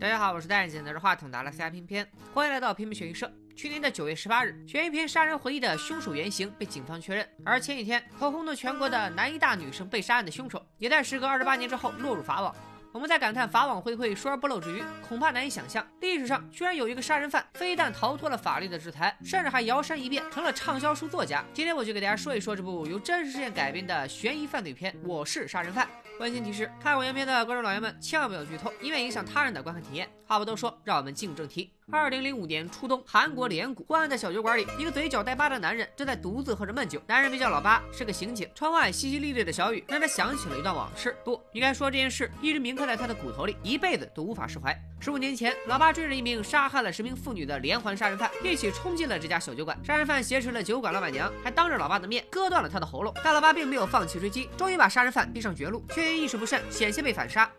大家好，我是戴眼镜拿着话筒的阿拉斯加偏偏，欢迎来到偏偏悬疑社。去年的九月十八日，悬疑片《杀人回忆》的凶手原型被警方确认，而前几天头轰动全国的南医大女生被杀案的凶手，也在时隔二十八年之后落入法网。我们在感叹法网恢恢，疏而不漏之余，恐怕难以想象，历史上居然有一个杀人犯，非但逃脱了法律的制裁，甚至还摇身一变成了畅销书作家。今天我就给大家说一说这部由真实事件改编的悬疑犯罪片《我是杀人犯》。温馨提示：看过原片的观众老爷们千万不要剧透，以免影响他人的观看体验。话不多说，让我们进正题。二零零五年初冬，韩国连谷昏暗的小酒馆里，一个嘴角带疤的男人正在独自喝着闷酒。男人名叫老八，是个刑警。窗外淅淅沥沥的小雨让他想起了一段往事。不，应该说这件事一直铭刻在他的骨头里，一辈子都无法释怀。十五年前，老八追着一名杀害了十名妇女的连环杀人犯，一起冲进了这家小酒馆。杀人犯挟持了酒馆老板娘，还当着老八的面割断了他的喉咙。但老八并没有放弃追击，终于把杀人犯逼上绝路，却因意识不慎，险些被反杀。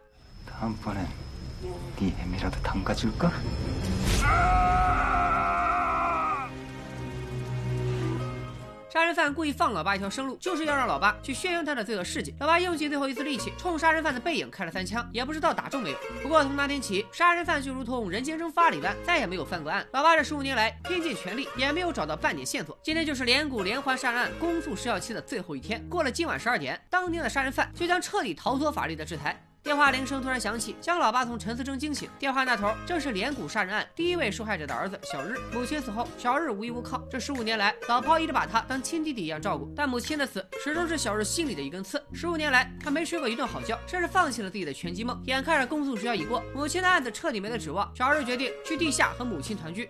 杀人犯故意放老八一条生路，就是要让老八去宣扬他的罪恶事迹。老八用尽最后一丝力气，冲杀人犯的背影开了三枪，也不知道打中没有。不过从那天起，杀人犯就如同人间蒸发了一般，再也没有犯过案。老八这十五年来拼尽全力，也没有找到半点线索。今天就是连谷连环杀人案公诉时效期的最后一天，过了今晚十二点，当天的杀人犯就将彻底逃脱法律的制裁。电话铃声突然响起，将老爸从沉思中惊醒。电话那头正是连谷杀人案第一位受害者的儿子小日。母亲死后，小日无依无靠。这十五年来，老炮一直把他当亲弟弟一样照顾。但母亲的死始终是小日心里的一根刺。十五年来，他没睡过一顿好觉，甚至放弃了自己的拳击梦。眼看着公诉时效已过，母亲的案子彻底没了指望，小日决定去地下和母亲团聚。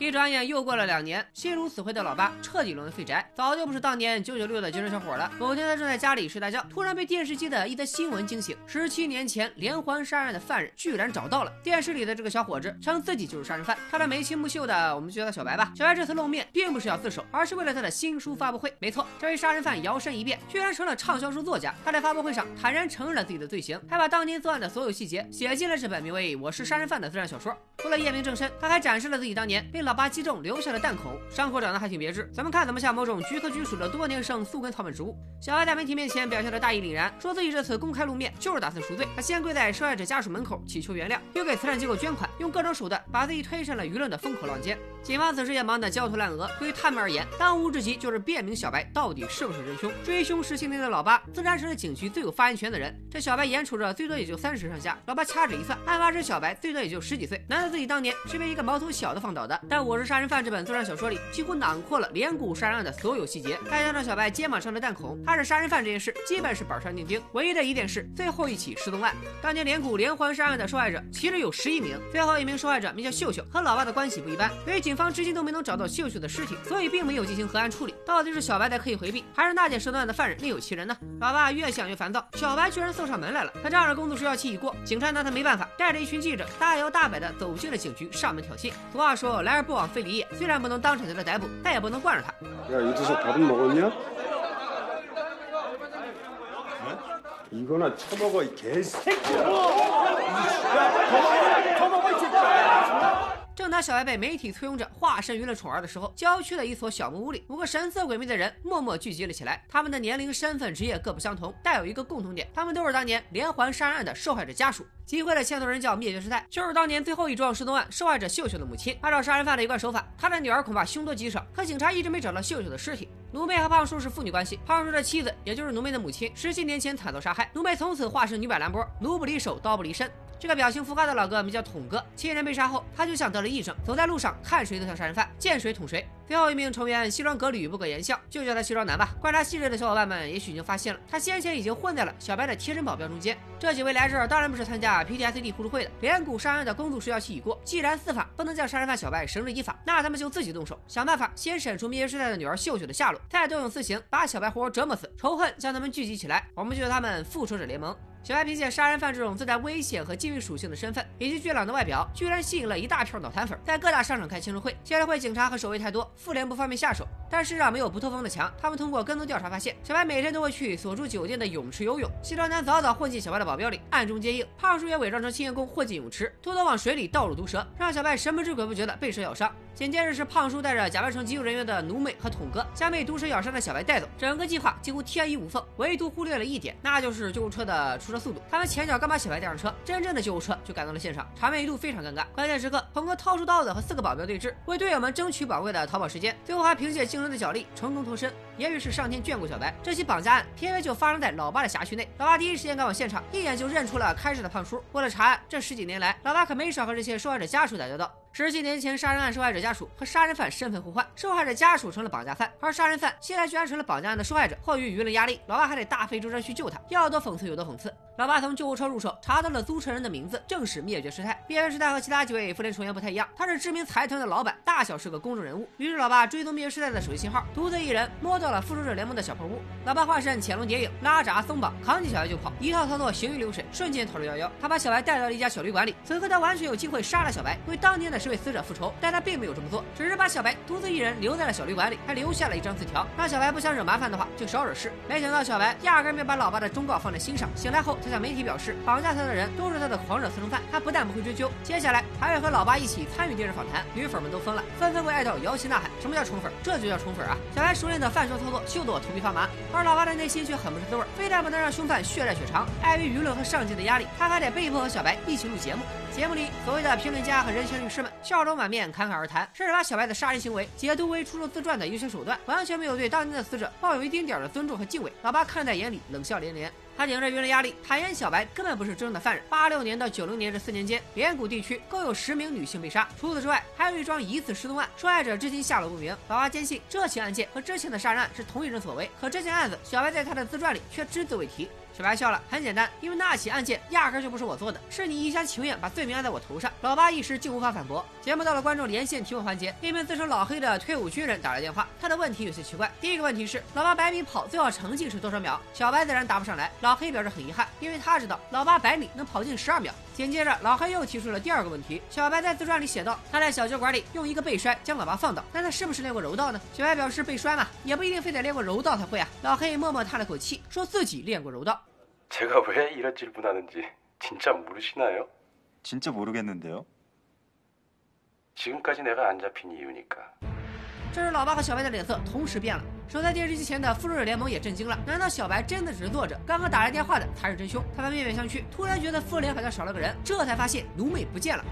一转眼又过了两年，心如死灰的老八彻底沦为废宅，早就不是当年九九六的精神小伙了。某天，他正在家里睡大觉，突然被电视机的一则新闻惊醒：十七年前连环杀人案的犯人居然找到了。电视里的这个小伙子称自己就是杀人犯，他的眉清目秀的，我们就叫他小白吧。小白这次露面，并不是要自首，而是为了他的新书发布会。没错，这位杀人犯摇身一变，居然成了畅销书作家。他在发布会上坦然承认了自己的罪行，还把当年作案的所有细节写进了这本名为《我是杀人犯》的自传小说。除了验明正身，他还展示了自己当年被老八击中留下的弹孔，伤口长得还挺别致，怎么看怎么像某种菊科菊属的多年生宿根草本植物。小白在媒体面前表现的大义凛然，说自己这次公开露面就是打算赎罪。他先跪在受害者家属门口祈求原谅，又给慈善机构捐款，用各种手段把自己推上了舆论的风口浪尖。警方此时也忙得焦头烂额，对于他们而言，当务之急就是辨明小白到底是不是真凶。追凶十七年的老八自然是了警局最有发言权的人。这小白眼瞅着最多也就三十上下，老八掐指一算，案发时小白最多也就十几岁，难道自己当年是被一个毛头小子放倒的？但我是杀人犯这本自传小说里几乎囊括了连谷杀人案的所有细节，再加上小白肩膀上的弹孔，他是杀人犯这件事基本是板上钉钉。唯一的疑点是最后一起失踪案，当年连谷连环杀人案的受害者其实有十一名，最后一名受害者名叫秀秀，和老爸的关系不一般。由于警方至今都没能找到秀秀的尸体，所以并没有进行核案处理。到底是小白在刻意回避，还是那件失踪案的犯人另有其人呢？老爸越想越烦躁，小白居然送上门来了。他仗着工作时效期已过，警察拿他没办法，带着一群记者大摇大摆的走进了警局，上门挑衅。俗话说来而不往非礼也，虽然不能当场将他逮捕，但也不能惯着他。야이주석밥은먹었냐이거나처먹어이개새끼야야더먹어더먹어이새끼야 正当小白被媒体簇拥着化身娱乐宠儿的时候，郊区的一所小木屋里，五个神色诡秘的人默默聚集了起来。他们的年龄、身份、职业各不相同，但有一个共同点，他们都是当年连环杀人案的受害者家属。集会的牵头人叫灭绝师太，就是当年最后一桩失踪案受害者秀秀的母亲。按照杀人犯的一贯手法，他的女儿恐怕凶多吉少。可警察一直没找到秀秀的尸体。奴妹和胖叔是父女关系，胖叔的妻子也就是奴妹的母亲，十七年前惨遭杀害。奴妹从此化身女百兰波，奴不离手，刀不离身。这个表情浮夸的老哥名叫桶哥，亲人被杀后，他就像得了癔症，走在路上看谁都像杀人犯，见谁捅谁。最后一名成员西装革履，不苟言笑，就叫他西装男吧。观察细致的小伙伴们也许已经发现了，他先前已经混在了小白的贴身保镖中间。这几位来这儿当然不是参加 PTSD 互助会的。连谷杀人的公诉时效期已过，既然司法不能将杀人犯小白绳之以法，那他们就自己动手，想办法先审出灭绝师太的女儿秀秀的下落，再动用私刑把小白活活折磨死，仇恨将他们聚集起来，我们就叫他们复仇者联盟。小白凭借杀人犯这种自带危险和禁欲属性的身份，以及俊朗的外表，居然吸引了一大票脑残粉，在各大商场开青春会。现在会警察和守卫太多，妇联不方便下手。但世上没有不透风的墙。他们通过跟踪调查发现，小白每天都会去所住酒店的泳池游泳。西装男早早混进小白的保镖里，暗中接应。胖叔也伪装成清洁工混进泳池，偷偷往水里倒入毒蛇，让小白神不知鬼不觉的被蛇咬伤。紧接着是胖叔带着假扮成急救人员的奴妹和桶哥，将被毒蛇咬伤的小白带走。整个计划几乎天衣无缝，唯独忽略了一点，那就是救护车的出车速度。他们前脚刚把小白带上车，真正的救护车就赶到了现场，场面一度非常尴尬。关键时刻，桶哥掏出刀子和四个保镖对峙，为队友们争取宝贵的逃跑时间，最后还凭借惊人的脚力成功脱身。也许是上天眷顾小白，这起绑架案偏偏就发生在老八的辖区内。老八第一时间赶往现场，一眼就认出了开始的胖叔。为了查案，这十几年来，老八可没少和这些受害者家属打交道。十七年前杀人案受害者家属和杀人犯身份互换，受害者家属成了绑架犯，而杀人犯现在居然成了绑架案的受害者。迫于舆论压力，老外还得大费周章去救他，要多讽刺有多讽刺。老八从救护车入手，查到了租车人的名字，正是灭绝师太。灭绝师太和其他几位复联成员不太一样，他是知名财团的老板，大小是个公众人物。于是老八追踪灭绝师太的手机信号，独自一人摸到了复仇者联盟的小破屋。老八化身潜龙谍影，拉闸松绑，扛起小白就跑，一套操作行云流水，瞬间逃之夭夭。他把小白带到了一家小旅馆里，此刻他完全有机会杀了小白，为当年的十位死者复仇。但他并没有这么做，只是把小白独自一人留在了小旅馆里，还留下了一张字条，让小白不想惹麻烦的话就少惹事。没想到小白压根没把老爸的忠告放在心上。醒来后，他向媒体表示，绑架他的人都是他的狂热私生饭，他不但不会追究，接下来还会和老八一起参与电视访谈。女粉们都疯了，纷纷为爱豆摇旗呐喊。什么叫宠粉？这就叫宠粉啊！小白熟练的饭桌操作，秀得我头皮发麻。而老八的内心却很不是滋味，非但不能让凶犯血债血偿，碍于舆论和上级的压力，他还得被迫和小白一起录节目。节目里，所谓的评论家和人权律师们笑容满面，侃侃而谈，甚至把小白的杀人行为解读为出自自传的优秀手段，完全没有对当年的死者抱有一丁点的尊重和敬畏。老八看在眼里，冷笑连连。他顶着舆论压力，坦言小白根本不是真正的犯人。八六年到九零年这四年间，连谷地区共有十名女性被杀。除此之外，还有一桩疑似失踪案，受害者至今下落不明。老阿坚信这起案件和之前的杀人案是同一人所为，可这件案子，小白在他的自传里却只字未提。小白笑了，很简单，因为那起案件压根就不是我做的，是你一厢情愿把罪名安在我头上。老八一时竟无法反驳。节目到了观众连线提问环节，一名自称老黑的退伍军人打来电话，他的问题有些奇怪。第一个问题是，老八百米跑最好成绩是多少秒？小白自然答不上来。老黑表示很遗憾，因为他知道老八百米能跑进十二秒。紧接着，老黑又提出了第二个问题。小白在自传里写道，他在小酒馆里用一个背摔将老八放倒，那他是不是练过柔道呢？小白表示背摔嘛，也不一定非得练过柔道才会啊。老黑默默叹了口气，说自己练过柔道。 제가 왜 이런 질문하는지 진짜 모르시나요? 진짜 모르겠는데요. 지금까지 내가 안 잡힌 이유니까. 这时，老八和小白的脸色同时变了。守在电视机前的复仇者联盟也震惊了。难道小白真的只是作者？刚刚打来电话的才是真凶？他们面面相觑，突然觉得复联好像少了个人，这才发现奴美不见了。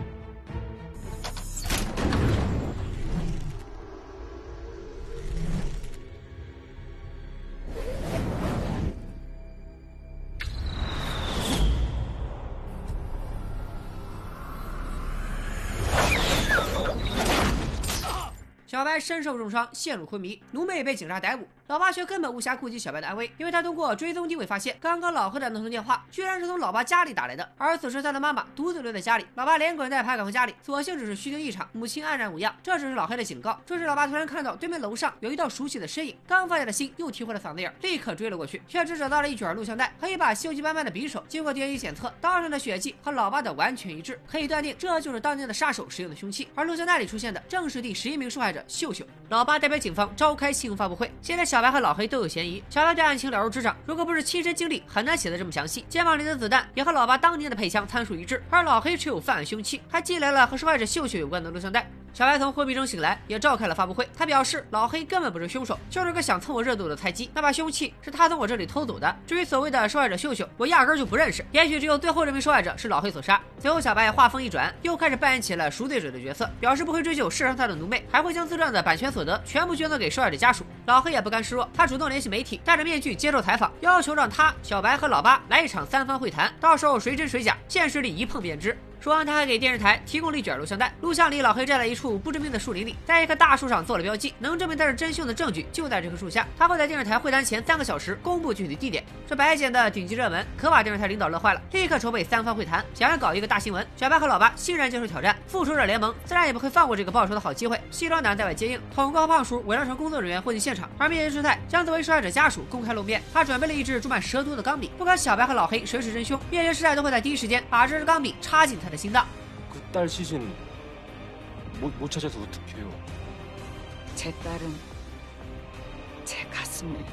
小白身受重伤，陷入昏迷，奴妹被警察逮捕，老八却根本无暇顾及小白的安危，因为他通过追踪定位发现，刚刚老黑的那通电话居然是从老八家里打来的，而此时他的妈妈独自留在家里，老八连滚带爬赶回家里，所幸只是虚惊一场，母亲安然无恙，这只是老黑的警告。这时老八突然看到对面楼上有一道熟悉的身影，刚放下的心又提回了嗓子眼，立刻追了过去，却只找到了一卷录像带和一把锈迹斑斑的匕首。经过 DNA 检测，刀上的血迹和老八的完全一致，可以断定这就是当年的杀手使用的凶器。而录像带里出现的正是第十一名受害者秀秀。老八代表警方召开新闻发布会，现在小白和老黑都有嫌疑。小白对案情了如指掌，如果不是亲身经历，很难写得这么详细。肩膀里的子弹也和老八当年的配枪参数一致，而老黑持有犯案凶器，还寄来了和受害者秀秀有关的录像带。小白从昏迷中醒来，也召开了发布会。他表示，老黑根本不是凶手，就是个想蹭我热度的菜鸡。那把凶器是他从我这里偷走的。至于所谓的受害者秀秀，我压根就不认识。也许只有最后这名受害者是老黑所杀。随后，小白话锋一转，又开始扮演起了赎罪者的角色，表示不会追究射伤他的奴妹，还会将自传的版权所得全部捐赠给受害者家属。老黑也不甘示弱，他主动联系媒体，戴着面具接受采访，要求让他、小白和老八来一场三方会谈，到时候谁真谁假，现实里一碰便知。说完，他还给电视台提供了一卷录像带。录像里，老黑站在一处不知名的树林里，在一棵大树上做了标记，能证明他是真凶的证据就在这棵树下。他会在电视台会谈前三个小时公布具体地点。这白捡的顶级热门，可把电视台领导乐坏了，立刻筹备三方会谈，想要搞一个大新闻。小白和老八欣然接受挑战，复仇者联盟自然也不会放过这个报仇的好机会。西装男在外接应，统哥和胖叔伪装成工作人员混进现场，而灭绝师太将作为受害者家属公开露面。他准备了一支注满蛇毒的钢笔，不管小白和老黑谁是真凶，灭绝师太都会在第一时间把这支钢笔插进他 사라진다. 그 딸 시신 못, 못 찾아서 어떡해요? 제 딸은 제 가슴을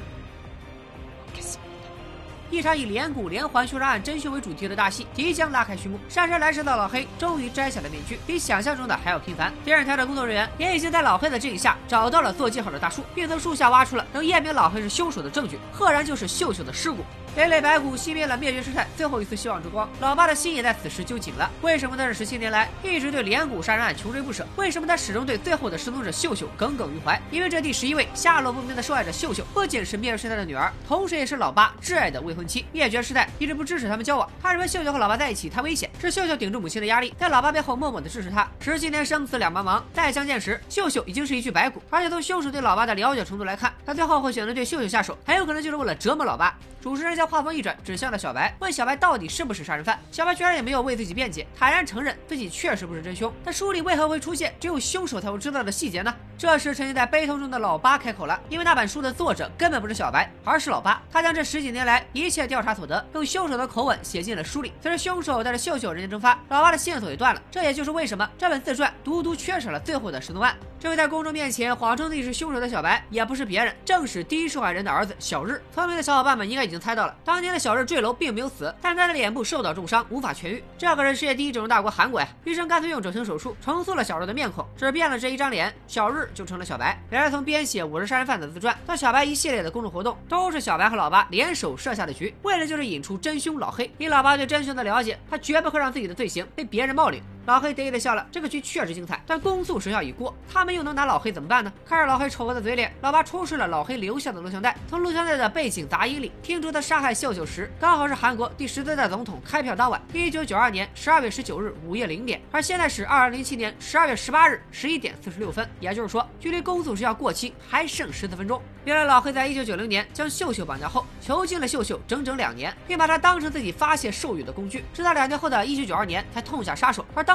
一场以连骨连环凶杀案真凶为主题的大戏即将拉开序幕。姗姗来迟的老黑终于摘下了面具，比想象中的还要频繁。电视台的工作人员也已经在老黑的指引下找到了做记号的大树，并从树下挖出了能验明老黑是凶手的证据，赫然就是秀秀的尸骨。累累白骨熄灭了灭绝师太最后一丝希望之光，老八的心也在此时揪紧了。为什么在这十七年来一直对连骨杀人案穷追不舍？为什么他始终对最后的失踪者秀秀耿耿于怀？因为这第十一位下落不明的受害者秀秀，不仅是灭绝师太的女儿，同时也是老八挚爱的未婚妻。灭绝师太一直不支持他们交往，他认为秀秀和老八在一起太危险，是秀秀顶住母亲的压力，在老八背后默默的支持他。十七年生死两茫茫，再相见时，秀秀已经是一具白骨。而且从凶手对老八的了解程度来看，他最后会选择对秀秀下手，很有可能就是为了折磨老八。主持人将话锋一转，指向了小白，问小白到底是不是杀人犯。小白居然也没有为自己辩解，坦然承认自己确实不是真凶。但书里为何会出现只有凶手才会知道的细节呢？这时，沉浸在悲痛中的老八开口了，因为那本书的作者根本不是小白，而是老八。他将这十几年来一切调查所得，用凶手的口吻写进了书里。随着凶手带着秀秀人间蒸发，老八的线索也断了。这也就是为什么这本自传独独缺少了最后的失踪案。这位在公众面前谎称自己是凶手的小白，也不是别人，正是第一受害人的儿子小日。聪明的小伙伴们应该已经猜到了，当年的小日坠楼并没有死，但他的脸部受到重伤，无法痊愈。这可是世界第一整容大国韩国呀！医生干脆用整形手术重塑了小日的面孔，只变了这一张脸，小日就成了小白。原来从编写《我是杀人犯》的自传到小白一系列的公众活动，都是小白和老八联手设下的局，为的就是引出真凶老黑。以老八对真凶的了解，他绝不会让自己的罪行被别人冒领。老黑得意的笑了，这个局确实精彩，但公诉时效已过，他们又能拿老黑怎么办呢？看着老黑丑恶的嘴脸，老八出示了老黑留下的录像带，从录像带的背景杂音里听出他杀害秀秀时，刚好是韩国第十四代总统开票当晚，一九九二年十二月十九日午夜零点，而现在是二零零七年十二月十八日十一点四十六分，也就是说，距离公诉时效过期还剩十四分钟。原来老黑在一九九零年将秀秀绑架后，囚禁了秀秀整整两年，并把她当成自己发泄兽欲的工具，直到两年后的一九九二年才痛下杀手，而当。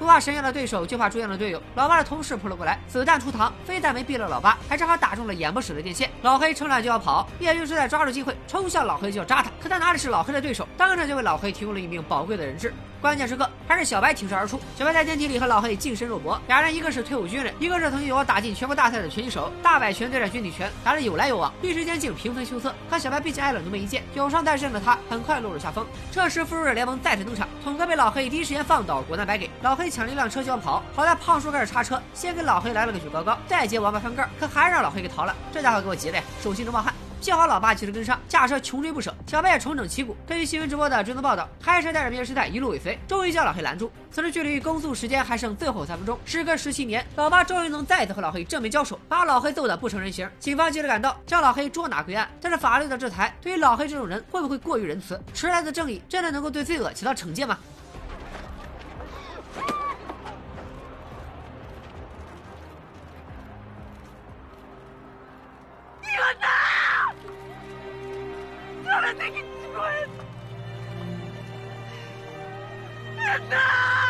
不怕神一样的对手，就怕猪一样的队友。老八的同事扑了过来，子弹出膛，非但没毙了老八，还正好打中了演播室的电线。老黑趁乱就要跑，叶律师在抓住机会冲向老黑就要扎他，可他哪里是老黑的对手，当场就为老黑提供了一名宝贵的人质。关键时刻还是小白挺身而出，小白在电梯里和老黑近身肉搏，俩人一个是退伍军人，一个是曾经有过打进全国大赛的拳击手，大摆拳对战军体拳，打得有来有往，一时间竟平分秋色。可小白毕竟挨了那么一剑，有伤在身的他很快落入下风。这时复仇者联盟再次登场，统哥被老黑第一时间放倒，果断白给老黑抢了一辆车就要跑，好在胖叔开始插车，先给老黑来了个举高高，再接王八翻盖，可还是让老黑给逃了。这家伙给我急的呀，手心都冒汗。幸好老爸及时跟上，驾车穷追不舍，小白也重整旗鼓。根据新闻直播的追踪报道，开车带着灭绝师太一路尾随，终于将老黑拦住。此时距离公诉时间还剩最后三分钟，时隔十七年，老八终于能再次和老黑正面交手，把老黑揍得不成人形。警方及时赶到，将老黑捉拿归案。但是法律的制裁对于老黑这种人会不会过于仁慈？迟来的正义真的能够对罪恶起到惩戒吗？ 떨어지기 죽어야 돼. 나!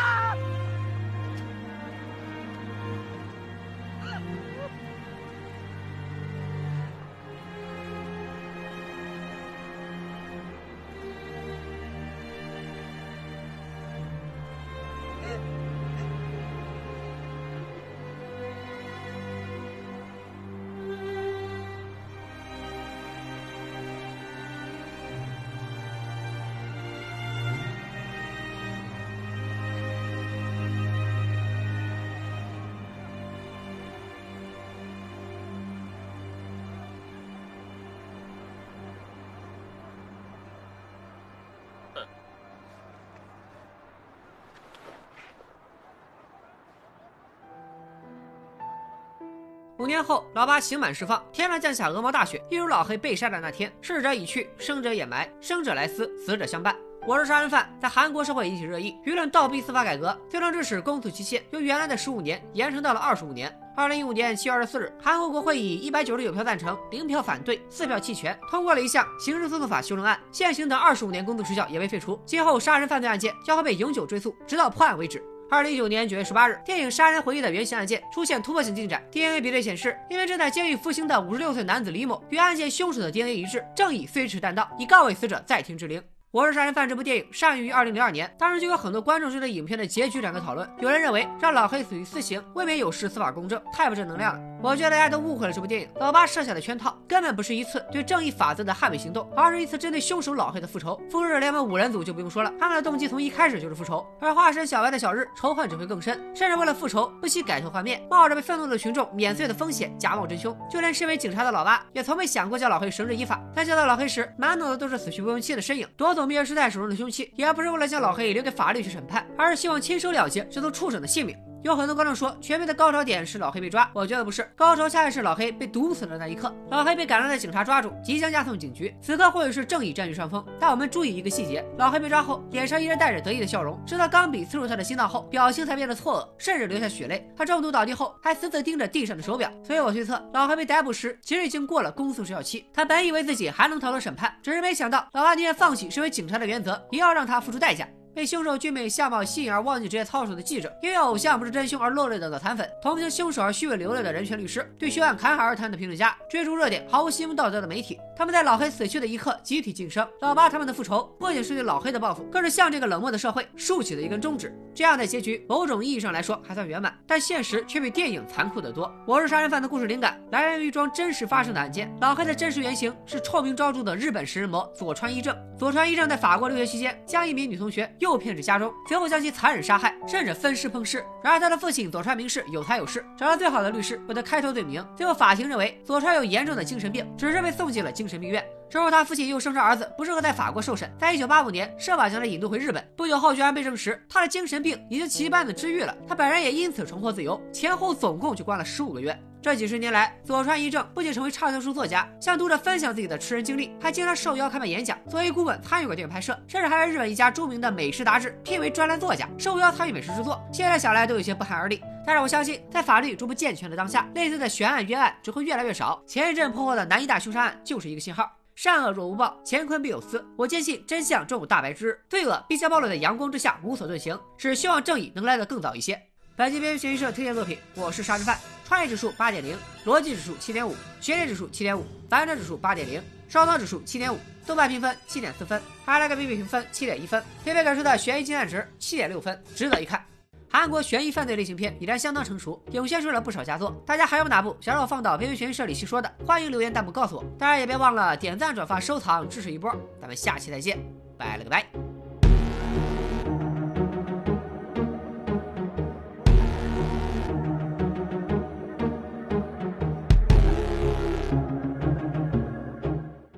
五年后，老八刑满释放，天上降下鹅毛大雪，一如老黑被杀的那天。逝者已去，生者掩埋，生者来思，死者相伴。我是杀人犯，在韩国社会引起热议，舆论倒逼司法改革，最终致使公诉期限由原来的十五年延长到了二十五年。二零一五年七月二十四日，韩国国会以一百九十九票赞成、零票反对、四票弃权，通过了一项刑事诉讼法修正案，现行的二十五年公诉时效也被废除。今后杀人犯罪案件将会被永久追诉，直到破案为止。二零一九年九月十八日，电影《杀人回忆》的原型案件出现突破性进展。DNA 比对显示，因为正在监狱服刑的五十六岁男子李某与案件凶手的 DNA 一致，正义飞驰弹道，以告慰死者在天之灵。《我是杀人犯》这部电影上映于二零零二年，当时就有很多观众针对影片的结局展开讨论。有人认为让老黑死于私刑，未免有失司法公正，太不正能量了。我觉得大家都误会了这部电影，老八设下的圈套根本不是一次对正义法则的捍卫行动，而是一次针对凶手老黑的复仇。复仇者联盟五人组就不用说了，他们的动机从一开始就是复仇，而化身小白的小日仇恨只会更深，甚至为了复仇不惜改头换面，冒着被愤怒的群众免罪的风险假冒真凶。就连身为警察的老八也从没想过叫老黑绳之以法，在见到老黑时，满脑子都是死去不用妻的身影，夺走密尔时代手中的。凶器也不是为了将老黑留给法律去审判，而是希望亲手了结这头畜生的性命。有很多观众说，全片的高潮点是老黑被抓，我觉得不是，高潮恰恰是老黑被毒死的那一刻。老黑被赶来的警察抓住，即将押送警局，此刻或许是正义占据上风。但我们注意一个细节，老黑被抓后，脸上依然带着得意的笑容，直到钢笔刺入他的心脏后，表情才变得错愕，甚至流下血泪。他中毒倒地后，还死死盯着地上的手表。所以我推测，老黑被逮捕时，其实已经过了公诉时效期。他本以为自己还能逃脱审判，只是没想到，老阿宁愿放弃身为警察的原则，也要让他付出代价。被凶手俊美相貌吸引而忘记职业操守的记者，因为偶像不是真凶而落泪的脑残粉，同情凶手而虚伪流泪的人权律师，对凶案侃侃而谈的评论家，追逐热点毫无新闻道德的媒体，他们在老黑死去的一刻集体晋升。老八他们的复仇不仅是对老黑的报复，更是向这个冷漠的社会竖起了一根中指。这样的结局，某种意义上来说还算圆满，但现实却比电影残酷得多。我是杀人犯的故事灵感来源于一桩真实发生的案件，老黑的真实原型是臭名昭著的日本食人魔佐川一正。佐川一正在法国留学期间，将一名女同学诱骗至家中。随后将其残忍杀害，甚至分尸烹尸。然而他的父亲佐川明世有财有势，找了最好的律师为他开脱罪名。最后法庭认为佐川有严重的精神病，只是被送进了精神病院。之后他父亲又声称儿子不适合在法国受审，在一九八五年设法将他引渡回日本。不久后居然被证实他的精神病已经奇迹般的治愈了，他本人也因此重获自由。前后总共就关了十五个月。这几十年来，佐川一正不仅成为畅销书作家，向读者分享自己的吃人经历，还经常受邀开办演讲，作为顾问参与过电影拍摄，甚至还被日本一家著名的美食杂志聘为专栏作家，受邀参与美食制作。现在想来都有些不寒而栗。但是我相信，在法律逐步健全的当下，类似的悬案冤案只会越来越少。前一阵破获的南医大凶杀案就是一个信号。善恶若无报，乾坤必有私。我坚信真相终有大白之日，罪恶必将暴露在阳光之下，无所遁形。只希望正义能来得更早一些。本期编剧学习社推荐作品，我是杀人犯。创意指数八点零，逻辑指数七点五，悬念指数七点五，反转指数八点零，烧脑指数七点五，豆瓣评分七点四分，还来个 B B 评分七点一分，片片给出的悬疑经验值七点六分，值得一看。韩国悬疑犯罪类型片已然相当成熟，涌现出了不少佳作。大家还有哪部想让我放到边缘悬疑社里细说的？欢迎留言弹幕告诉我。当然也别忘了点赞、转发、收藏，支持一波。咱们下期再见，拜了个拜。